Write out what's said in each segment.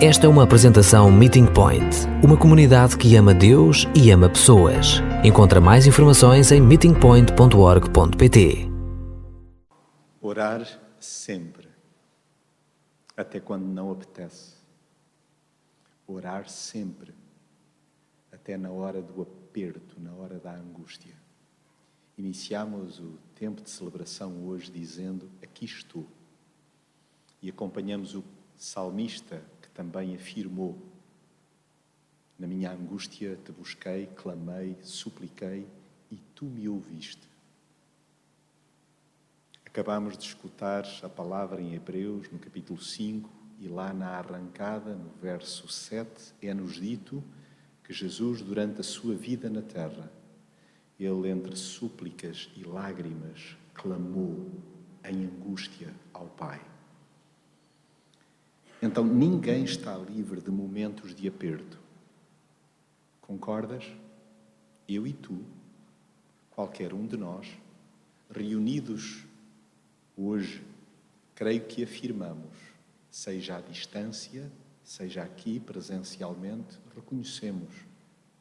Esta é uma apresentação Meeting Point, uma comunidade que ama Deus e ama pessoas. Encontra mais informações em meetingpoint.org.pt. Orar sempre, até quando não apetece. Orar sempre, até na hora do aperto, na hora da angústia. Iniciamos o tempo de celebração hoje dizendo: Aqui estou. E acompanhamos o salmista também afirmou: Na minha angústia te busquei, clamei, supliquei e tu me ouviste. Acabamos de escutar a palavra em Hebreus, no capítulo 5, e lá na arrancada, no verso 7, é-nos dito que Jesus, durante a sua vida na terra, ele, entre súplicas e lágrimas, clamou em angústia ao Pai. Então ninguém está livre de momentos de aperto. Concordas? Eu e tu, qualquer um de nós, reunidos hoje, creio que afirmamos, seja à distância, seja aqui presencialmente, reconhecemos,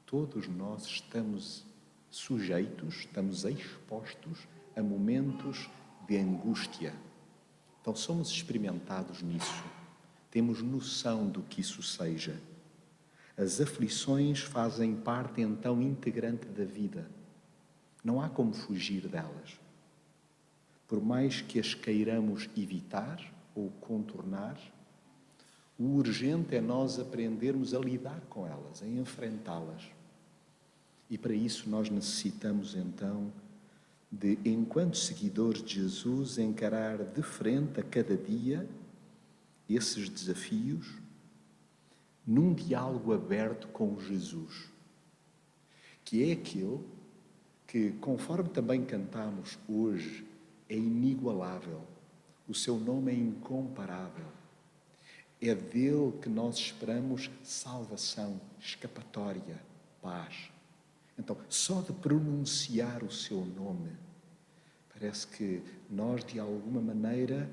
todos nós estamos sujeitos, estamos expostos a momentos de angústia. Então somos experimentados nisso temos noção do que isso seja. As aflições fazem parte então integrante da vida. Não há como fugir delas. Por mais que as queiramos evitar ou contornar, o urgente é nós aprendermos a lidar com elas, a enfrentá-las. E para isso nós necessitamos então de, enquanto seguidores de Jesus, encarar de frente a cada dia esses desafios num diálogo aberto com Jesus, que é aquele que, conforme também cantamos hoje, é inigualável, o seu nome é incomparável. É dele que nós esperamos salvação, escapatória, paz. Então, só de pronunciar o seu nome, parece que nós, de alguma maneira,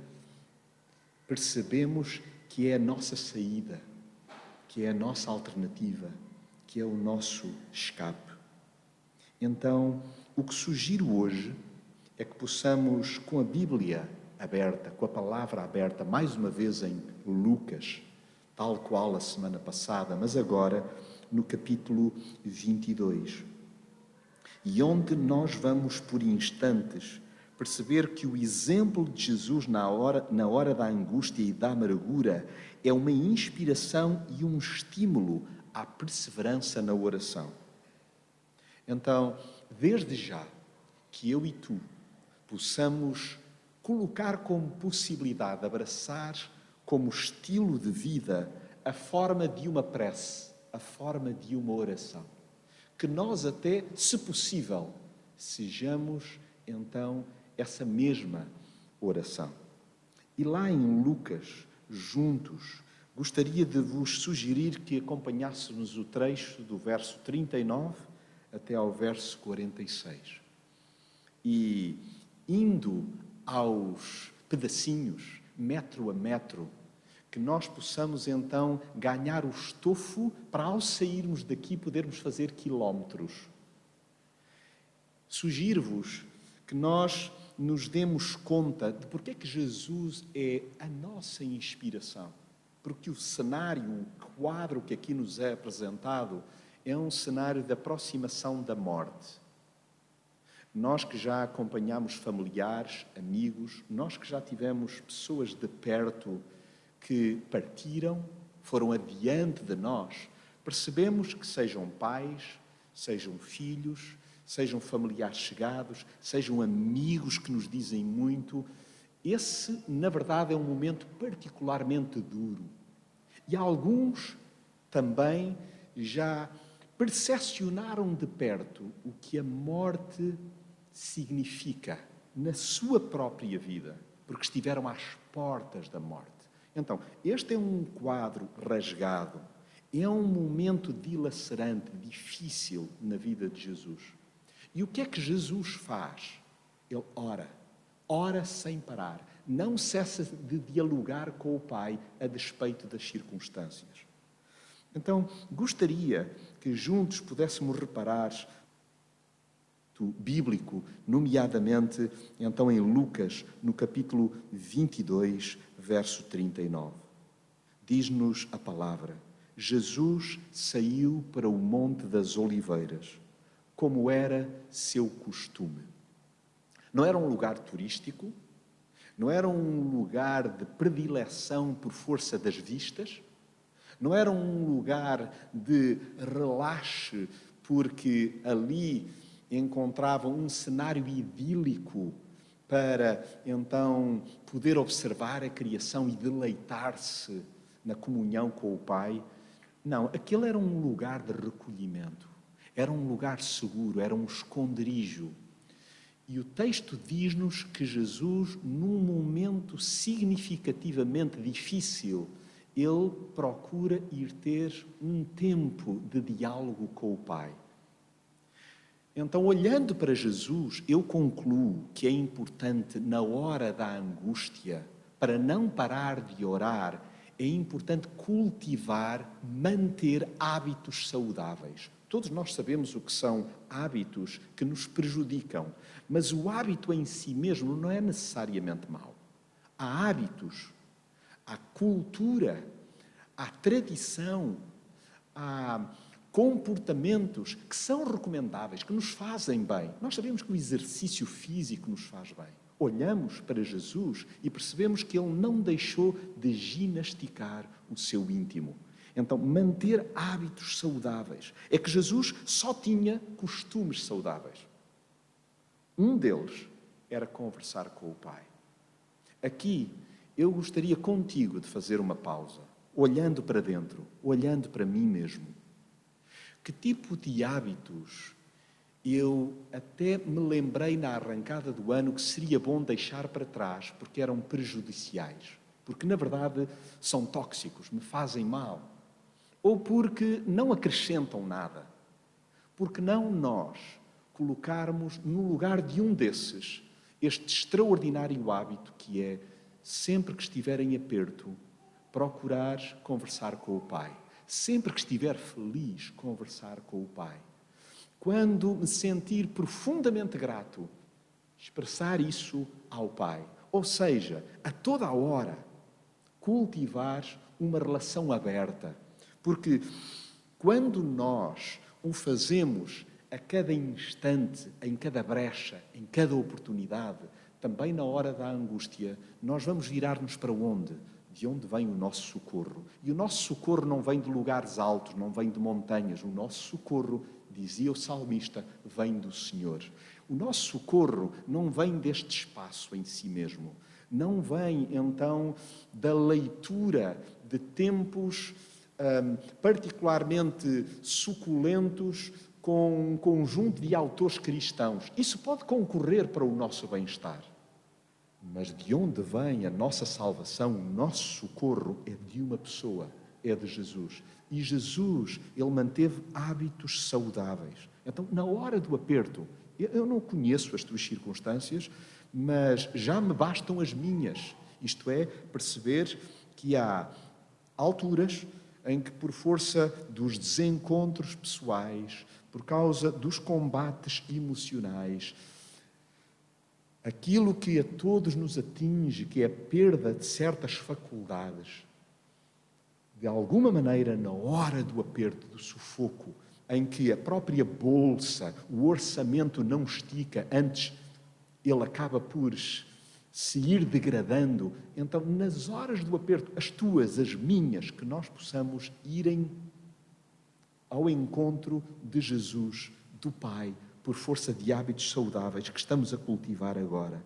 percebemos que é a nossa saída, que é a nossa alternativa, que é o nosso escape. Então, o que sugiro hoje é que possamos, com a Bíblia aberta, com a palavra aberta, mais uma vez em Lucas, tal qual a semana passada, mas agora no capítulo 22, e onde nós vamos por instantes perceber que o exemplo de Jesus na hora, na hora da angústia e da amargura é uma inspiração e um estímulo à perseverança na oração. Então, desde já, que eu e tu possamos colocar como possibilidade, abraçar como estilo de vida a forma de uma prece, a forma de uma oração. Que nós, até, se possível, sejamos então essa mesma oração. E lá em Lucas, juntos, gostaria de vos sugerir que acompanhássemos o trecho do verso 39 até ao verso 46. E indo aos pedacinhos, metro a metro, que nós possamos então ganhar o estofo para, ao sairmos daqui, podermos fazer quilómetros. Sugiro-vos que nós nos demos conta de porque é que Jesus é a nossa inspiração. Porque o cenário, o quadro que aqui nos é apresentado, é um cenário de aproximação da morte. Nós que já acompanhamos familiares, amigos, nós que já tivemos pessoas de perto que partiram, foram adiante de nós, percebemos que sejam pais, sejam filhos, sejam familiares chegados, sejam amigos que nos dizem muito. Esse, na verdade, é um momento particularmente duro. E alguns também já percepcionaram de perto o que a morte significa na sua própria vida, porque estiveram às portas da morte. Então, este é um quadro rasgado, é um momento dilacerante, difícil na vida de Jesus. E o que é que Jesus faz? Ele ora, ora sem parar, não cessa de dialogar com o Pai a despeito das circunstâncias. Então, gostaria que juntos pudéssemos reparar bíblico, nomeadamente então em Lucas, no capítulo 22, verso 39. Diz-nos a palavra: Jesus saiu para o Monte das Oliveiras, como era seu costume. Não era um lugar turístico, não era um lugar de predileção por força das vistas, não era um lugar de relaxe, porque ali encontravam um cenário idílico para então poder observar a criação e deleitar-se na comunhão com o Pai. Não, aquele era um lugar de recolhimento, era um lugar seguro, era um esconderijo. E o texto diz-nos que Jesus, num momento significativamente difícil, ele procura ir ter um tempo de diálogo com o Pai. Então, olhando para Jesus, eu concluo que é importante, na hora da angústia, para não parar de orar, é importante cultivar, manter hábitos saudáveis. Todos nós sabemos o que são hábitos que nos prejudicam, mas o hábito em si mesmo não é necessariamente mau. Há hábitos, há cultura, há tradição, há comportamentos que são recomendáveis, que nos fazem bem. Nós sabemos que o exercício físico nos faz bem. Olhamos para Jesus e percebemos que ele não deixou de ginasticar o seu íntimo. Então, manter hábitos saudáveis. É que Jesus só tinha costumes saudáveis. Um deles era conversar com o Pai. Aqui, eu gostaria contigo de fazer uma pausa, olhando para dentro, olhando para mim mesmo que tipo de hábitos eu até me lembrei na arrancada do ano que seria bom deixar para trás, porque eram prejudiciais, porque na verdade são tóxicos, me fazem mal, ou porque não acrescentam nada. Porque não nós colocarmos no lugar de um desses este extraordinário hábito que é, sempre que estiver em aperto, procurar conversar com o Pai sempre que estiver feliz, conversar com o Pai. Quando me sentir profundamente grato, expressar isso ao Pai. Ou seja, a toda a hora, cultivar uma relação aberta. Porque quando nós o fazemos a cada instante, em cada brecha, em cada oportunidade, também na hora da angústia, nós vamos virar-nos para onde? de onde vem o nosso socorro. E o nosso socorro não vem de lugares altos, não vem de montanhas. O nosso socorro, dizia o salmista, vem do Senhor. O nosso socorro não vem deste espaço em si mesmo. Não vem, então, da leitura de tempos um, particularmente suculentos com um conjunto de autores cristãos. Isso pode concorrer para o nosso bem-estar. Mas de onde vem a nossa salvação, o nosso socorro, é de uma pessoa, é de Jesus. E Jesus, ele manteve hábitos saudáveis. Então, na hora do aperto, eu não conheço as tuas circunstâncias, mas já me bastam as minhas. Isto é, perceber que há alturas em que, por força dos desencontros pessoais, por causa dos combates emocionais, aquilo que a todos nos atinge, que é a perda de certas faculdades, de alguma maneira, na hora do aperto, do sufoco, em que a própria bolsa, o orçamento não estica, antes ele acaba por se ir degradando. Então, nas horas do aperto, as tuas, as minhas, que nós possamos irem ao encontro de Jesus, do Pai, por força de hábitos saudáveis que estamos a cultivar agora.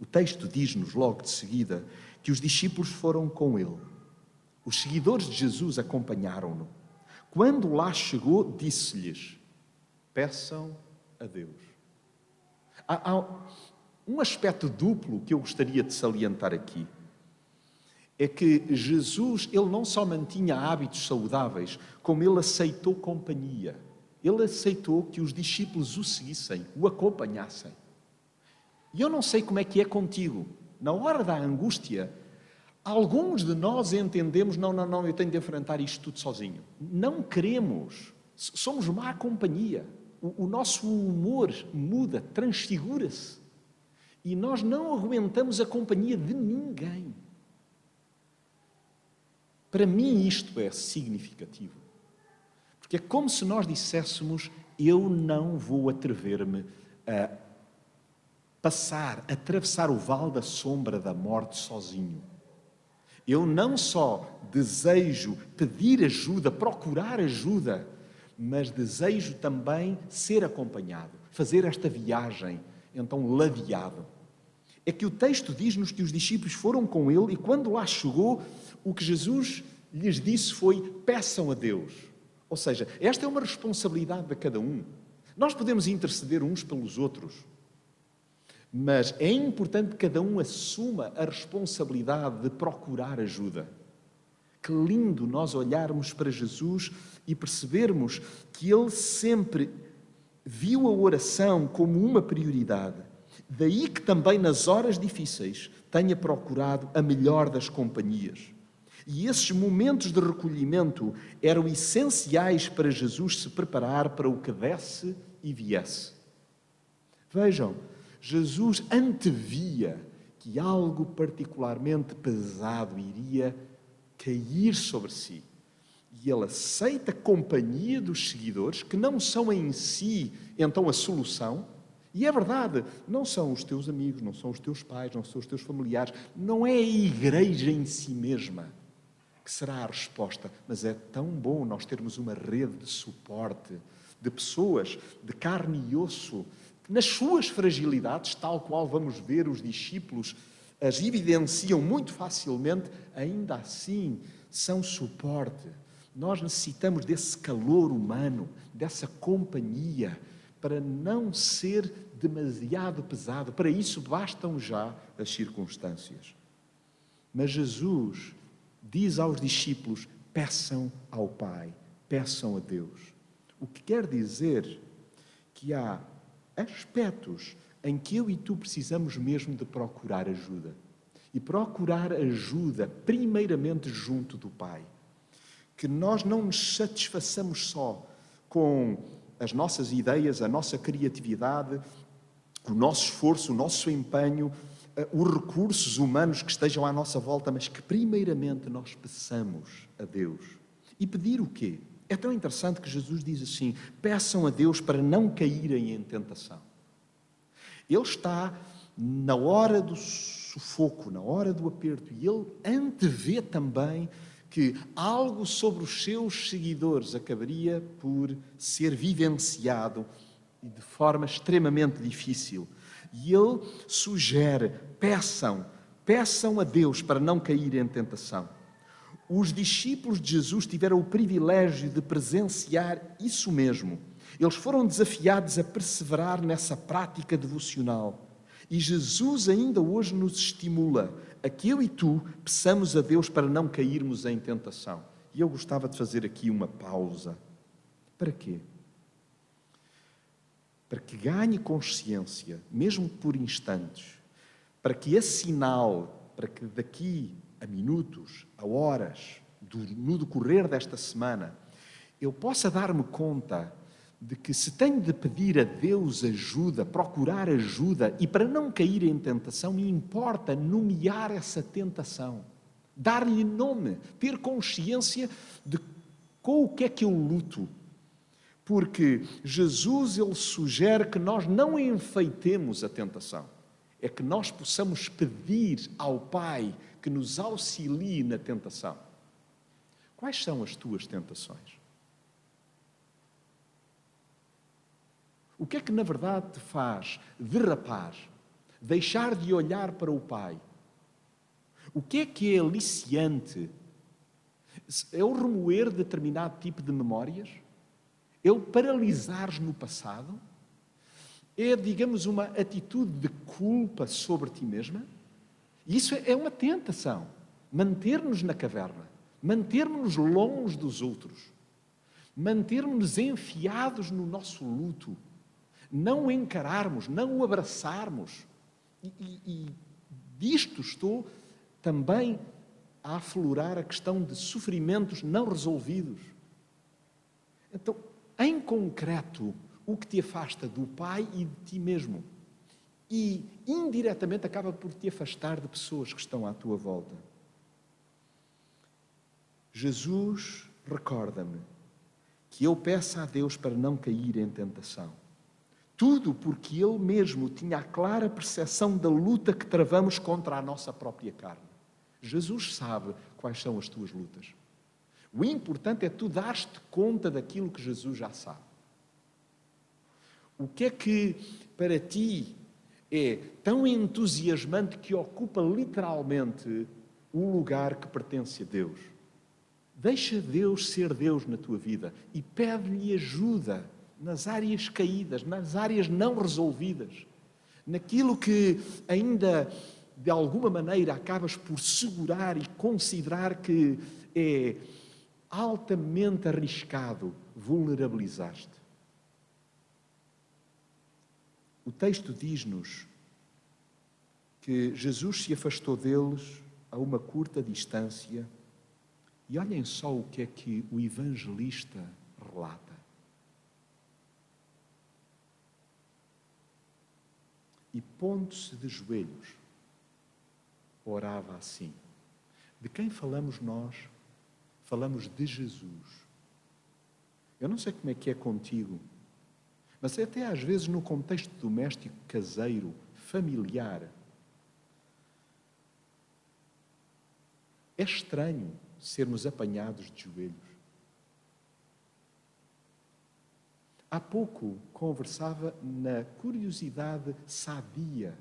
O texto diz-nos logo de seguida que os discípulos foram com ele. Os seguidores de Jesus acompanharam-no. Quando lá chegou, disse-lhes: Peçam a Deus. Há, há um aspecto duplo que eu gostaria de salientar aqui. É que Jesus, ele não só mantinha hábitos saudáveis, como ele aceitou companhia. Ele aceitou que os discípulos o seguissem, o acompanhassem. E eu não sei como é que é contigo, na hora da angústia, alguns de nós entendemos: não, não, não, eu tenho de enfrentar isto tudo sozinho. Não queremos. Somos má companhia. O, o nosso humor muda, transfigura-se. E nós não aguentamos a companhia de ninguém. Para mim, isto é significativo. Porque é como se nós disséssemos: eu não vou atrever-me a passar, atravessar o vale da sombra da morte sozinho. Eu não só desejo pedir ajuda, procurar ajuda, mas desejo também ser acompanhado, fazer esta viagem, então ladeado. É que o texto diz-nos que os discípulos foram com ele e quando lá chegou, o que Jesus lhes disse foi: peçam a Deus. Ou seja, esta é uma responsabilidade de cada um. Nós podemos interceder uns pelos outros, mas é importante que cada um assuma a responsabilidade de procurar ajuda. Que lindo nós olharmos para Jesus e percebermos que Ele sempre viu a oração como uma prioridade. Daí que também nas horas difíceis tenha procurado a melhor das companhias. E esses momentos de recolhimento eram essenciais para Jesus se preparar para o que desse e viesse. Vejam, Jesus antevia que algo particularmente pesado iria cair sobre si. E ele aceita a companhia dos seguidores, que não são em si então a solução. E é verdade, não são os teus amigos, não são os teus pais, não são os teus familiares, não é a igreja em si mesma que será a resposta, mas é tão bom nós termos uma rede de suporte, de pessoas de carne e osso nas suas fragilidades, tal qual vamos ver os discípulos as evidenciam muito facilmente, ainda assim são suporte. Nós necessitamos desse calor humano, dessa companhia, para não ser demasiado pesado. Para isso bastam já as circunstâncias. Mas Jesus diz aos discípulos: peçam ao Pai, peçam a Deus. O que quer dizer que há aspectos em que eu e tu precisamos mesmo de procurar ajuda. E procurar ajuda, primeiramente, junto do Pai. Que nós não nos satisfaçamos só com as nossas ideias, a nossa criatividade, o nosso esforço, o nosso empenho, eh, os recursos humanos que estejam à nossa volta, mas que primeiramente nós peçamos a Deus. E pedir o quê? É tão interessante que Jesus diz assim: peçam a Deus para não caírem em tentação. Ele está na hora do sufoco, na hora do aperto, e ele antevê também que algo sobre os seus seguidores acabaria por ser vivenciado de forma extremamente difícil. E ele sugere: peçam, peçam a Deus para não cair em tentação. Os discípulos de Jesus tiveram o privilégio de presenciar isso mesmo. Eles foram desafiados a perseverar nessa prática devocional. E Jesus ainda hoje nos estimula a que eu e tu peçamos a Deus para não cairmos em tentação. E eu gostava de fazer aqui uma pausa. Para quê? Para que ganhe consciência, mesmo por instantes, para que esse sinal, para que daqui a minutos, a horas, no decorrer desta semana, eu possa dar-me conta de que se tenho de pedir a Deus ajuda, procurar ajuda, e para não cair em tentação, me importa nomear essa tentação, dar-lhe nome, ter consciência de com o que é que eu luto. Porque Jesus ele sugere que nós não enfeitemos a tentação, é que nós possamos pedir ao Pai que nos auxilie na tentação. Quais são as tuas tentações? O que é que na verdade te faz derrapar, deixar de olhar para o Pai? O que é que é aliciante? É o remoer determinado tipo de memórias? É o paralisares no passado? É, digamos, uma atitude de culpa sobre ti mesma? Isso é uma tentação. Manter-nos na caverna, manter-nos longe dos outros, manter-nos enfiados no nosso luto, não o encararmos, não o abraçarmos e, e, e disto estou também a aflorar a questão de sofrimentos não resolvidos. Então, em concreto, o que te afasta do Pai e de ti mesmo. E indiretamente acaba por te afastar de pessoas que estão à tua volta. Jesus recorda-me que eu peça a Deus para não cair em tentação. Tudo porque Ele mesmo tinha a clara percepção da luta que travamos contra a nossa própria carne. Jesus sabe quais são as tuas lutas. O importante é tu dar-te conta daquilo que Jesus já sabe. O que é que para ti é tão entusiasmante que ocupa literalmente um lugar que pertence a Deus? Deixa Deus ser Deus na tua vida e pede-lhe ajuda nas áreas caídas, nas áreas não resolvidas, naquilo que ainda de alguma maneira acabas por segurar e considerar que é altamente arriscado vulnerabilizar-te. O texto diz-nos que Jesus se afastou deles a uma curta distância e olhem só o que é que o evangelista relata. E pondo-se de joelhos, orava assim. De quem falamos nós? Falamos de Jesus. Eu não sei como é que é contigo, mas até às vezes no contexto doméstico, caseiro, familiar, é estranho sermos apanhados de joelhos. Há pouco conversava na curiosidade sadia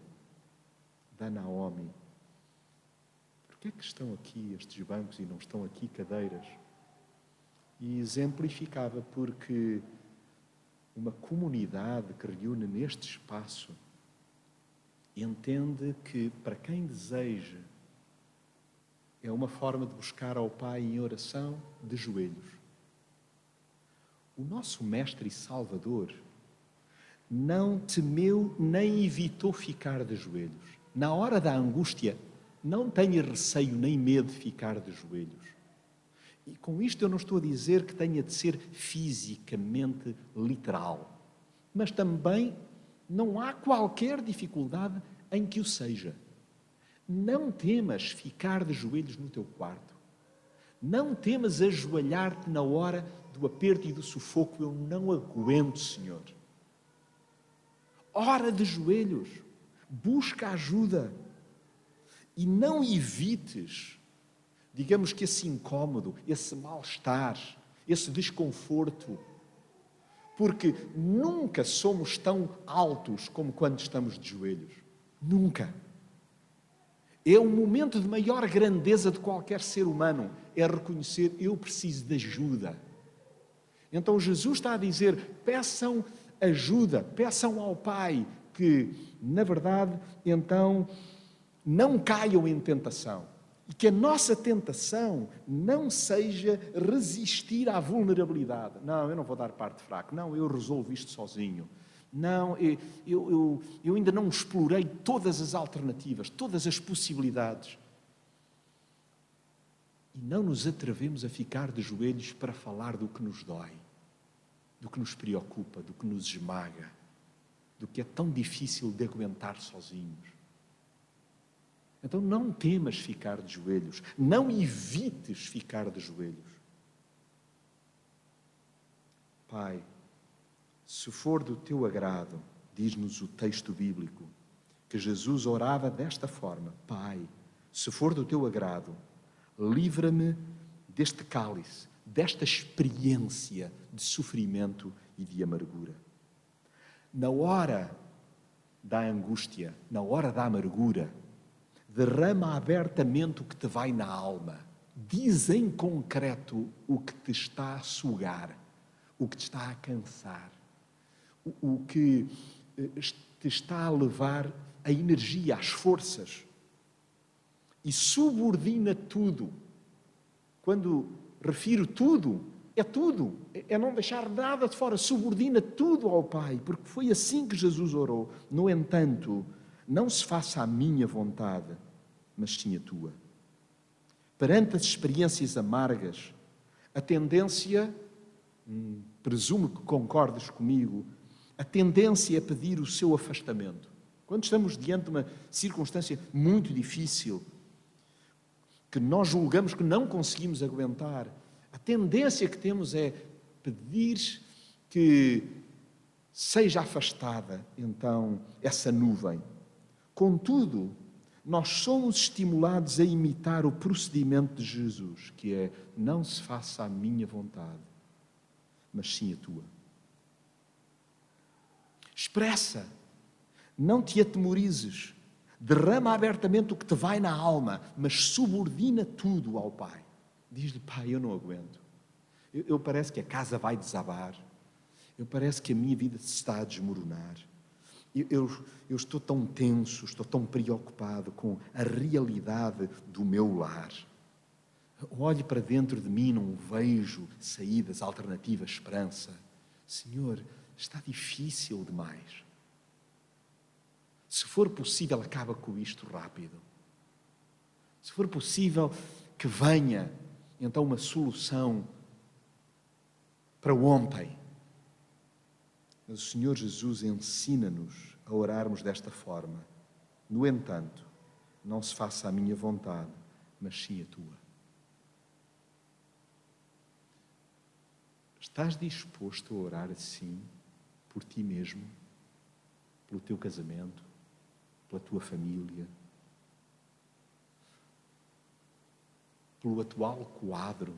da Naomi. Por que é que estão aqui estes bancos e não estão aqui cadeiras? E exemplificava porque uma comunidade que reúne neste espaço entende que para quem deseja é uma forma de buscar ao Pai em oração de joelhos. O nosso Mestre e Salvador não temeu nem evitou ficar de joelhos. Na hora da angústia, não tenha receio nem medo de ficar de joelhos. E com isto eu não estou a dizer que tenha de ser fisicamente literal, mas também não há qualquer dificuldade em que o seja. Não temas ficar de joelhos no teu quarto. Não temas ajoelhar-te na hora do aperto e do sufoco. Eu não aguento, Senhor. Ora de joelhos. Busca ajuda. E não evites, digamos que esse incômodo, esse mal-estar, esse desconforto. Porque nunca somos tão altos como quando estamos de joelhos. Nunca. É o momento de maior grandeza de qualquer ser humano, é reconhecer eu preciso de ajuda. Então Jesus está a dizer: peçam ajuda, peçam ao Pai que, na verdade, então não caiam em tentação. E que a nossa tentação não seja resistir à vulnerabilidade. Não, eu não vou dar parte fraca. Não, eu resolvo isto sozinho. Não, eu, eu, eu ainda não explorei todas as alternativas, todas as possibilidades. E não nos atrevemos a ficar de joelhos para falar do que nos dói, do que nos preocupa, do que nos esmaga, do que é tão difícil de aguentar sozinhos. Então não temas ficar de joelhos, não evites ficar de joelhos. Pai, se for do teu agrado, diz-nos o texto bíblico, que Jesus orava desta forma: Pai, se for do teu agrado, livra-me deste cálice, desta experiência de sofrimento e de amargura. Na hora da angústia, na hora da amargura, derrama abertamente o que te vai na alma. Diz em concreto o que te está a sugar, o que te está a cansar o que eh, te está a levar a energia, as forças. E subordina tudo. Quando refiro tudo, é tudo. É, é não deixar nada de fora. Subordina tudo ao Pai, porque foi assim que Jesus orou. No entanto, não se faça a minha vontade, mas sim a tua. Perante as experiências amargas, a tendência, hum, presumo que concordes comigo, a tendência é pedir o seu afastamento. Quando estamos diante de uma circunstância muito difícil, que nós julgamos que não conseguimos aguentar, a tendência que temos é pedir que seja afastada então essa nuvem. Contudo, nós somos estimulados a imitar o procedimento de Jesus, que é: não se faça a minha vontade, mas sim a tua. Expressa, não te atemorizes, derrama abertamente o que te vai na alma, mas subordina tudo ao Pai. Diz-lhe: Pai, eu não aguento. Eu, eu parece que a casa vai desabar. Eu parece que a minha vida se está a desmoronar. Eu, eu, eu, estou tão tenso, estou tão preocupado com a realidade do meu lar. Olhe para dentro de mim, não vejo saídas, alternativas, esperança. Senhor, está difícil demais. Se for possível, acaba com isto rápido. Se for possível, que venha então uma solução para ontem. Mas o Senhor Jesus ensina-nos a orarmos desta forma. No entanto, não se faça a minha vontade, mas sim a tua. Estás disposto a orar assim por ti mesmo, pelo teu casamento, pela tua família, pelo atual quadro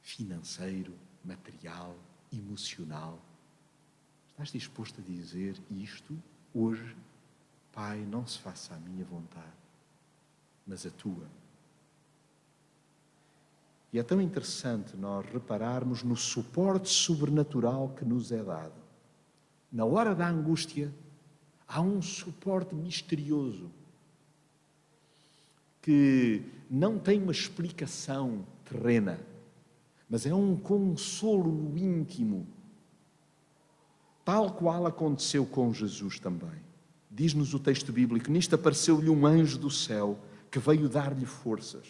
financeiro, material, emocional. Estás disposto a dizer isto hoje? Pai, não se faça a minha vontade, mas a tua. E é tão interessante nós repararmos no suporte sobrenatural que nos é dado. Na hora da angústia, há um suporte misterioso que não tem uma explicação terrena mas é um consolo no íntimo, tal qual aconteceu com Jesus também. Diz-nos o texto bíblico: nisto apareceu-lhe um anjo do céu que veio dar-lhe forças.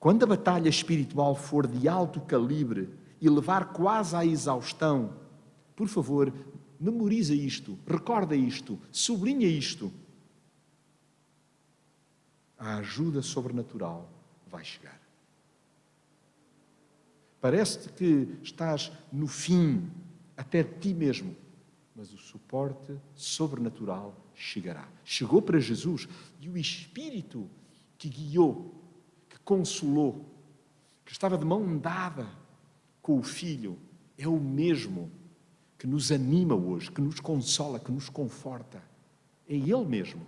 Quando a batalha espiritual for de alto calibre e levar quase à exaustão, por favor, memoriza isto, recorda isto, sublinha isto. A ajuda sobrenatural vai chegar. Parece-te que estás no fim, até ti mesmo, mas o suporte sobrenatural chegará. Chegou para Jesus e o Espírito que guiou, que consolou, que estava de mão dada com o Filho, é o mesmo que nos anima hoje, que nos consola, que nos conforta. É Ele mesmo.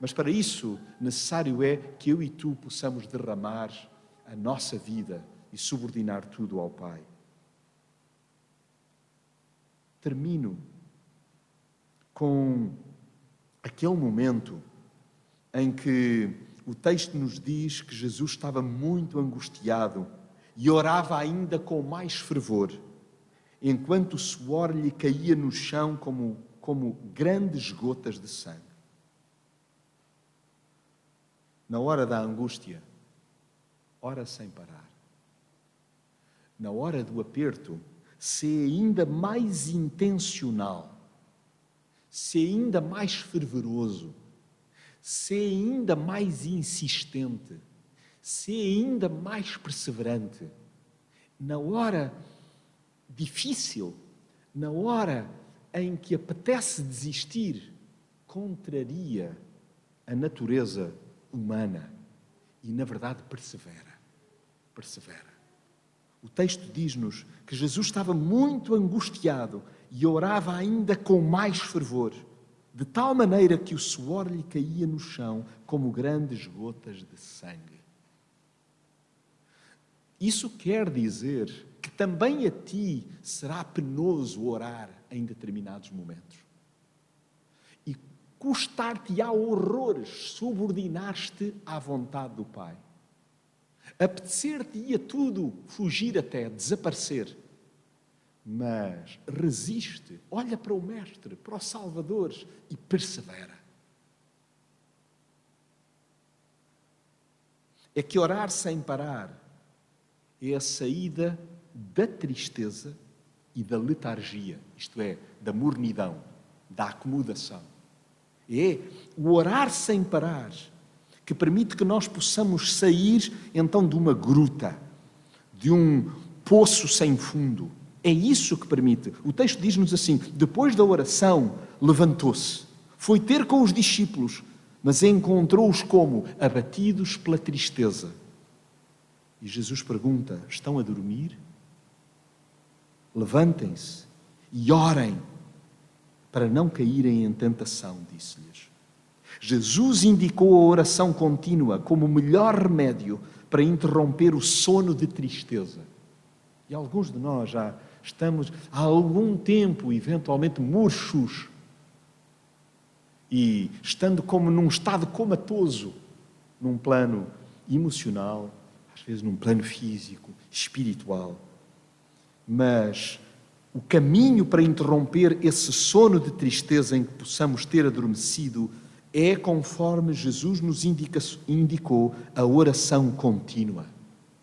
Mas para isso, necessário é que eu e tu possamos derramar a nossa vida e subordinar tudo ao Pai. Termino com aquele momento em que o texto nos diz que Jesus estava muito angustiado e orava ainda com mais fervor, enquanto o suor lhe caía no chão como, como grandes gotas de sangue. Na hora da angústia, ora sem parar na hora do aperto, ser ainda mais intencional, ser ainda mais fervoroso, ser ainda mais insistente, ser ainda mais perseverante. Na hora difícil, na hora em que apetece desistir, contraria a natureza humana e, na verdade, persevera. Persevera. O texto diz-nos que Jesus estava muito angustiado e orava ainda com mais fervor, de tal maneira que o suor lhe caía no chão como grandes gotas de sangue. Isso quer dizer que também a ti será penoso orar em determinados momentos. E custar-te-á horrores subordinar-te à vontade do Pai apetecer-te-ia tudo, fugir até, desaparecer. Mas resiste, olha para o Mestre, para o Salvador e persevera. é que orar sem parar é a saída da tristeza e da letargia, isto é, da mornidão, da acomodação. É o orar sem parar que permite que nós possamos sair então de uma gruta, de um poço sem fundo. É isso que permite. O texto diz-nos assim: depois da oração, levantou-se, foi ter com os discípulos, mas encontrou-os como? Abatidos pela tristeza. E Jesus pergunta: estão a dormir? Levantem-se e orem para não caírem em tentação, disse-lhes. Jesus indicou a oração contínua como o melhor remédio para interromper o sono de tristeza. E alguns de nós já estamos há algum tempo, eventualmente, murchos e estando como num estado comatoso, num plano emocional, às vezes num plano físico, espiritual. Mas o caminho para interromper esse sono de tristeza em que possamos ter adormecido é conforme Jesus nos indica, indicou a oração contínua.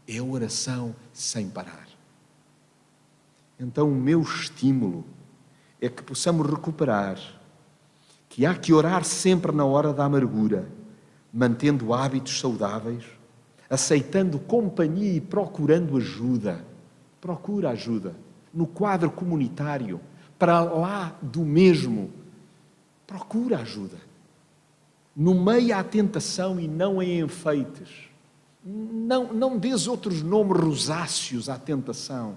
É a oração sem parar. Então, o meu estímulo é que possamos recuperar que há que orar sempre na hora da amargura, mantendo hábitos saudáveis, aceitando companhia e procurando ajuda. Procura ajuda no quadro comunitário, para lá do mesmo. Procura ajuda. No meio à tentação e não em enfeites. Não, não dês outros nomes rosáceos à tentação.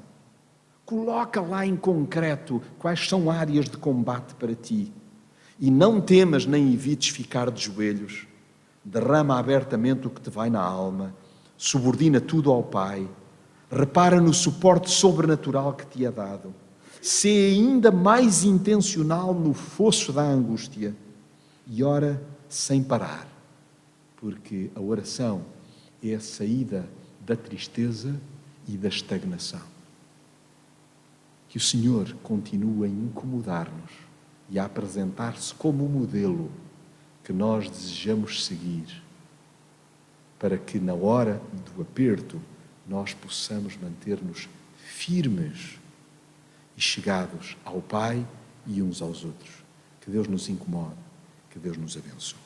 Coloca lá em concreto quais são áreas de combate para ti e não temas nem evites ficar de joelhos. Derrama abertamente o que te vai na alma, subordina tudo ao Pai, repara no suporte sobrenatural que te é dado. Sê ainda mais intencional no fosso da angústia e ora sem parar, porque a oração é a saída da tristeza e da estagnação. Que o Senhor continue a incomodar-nos e a apresentar-se como o modelo que nós desejamos seguir, para que na hora do aperto nós possamos manter-nos firmes e chegados ao Pai e uns aos outros. Que Deus nos incomode, que Deus nos abençoe.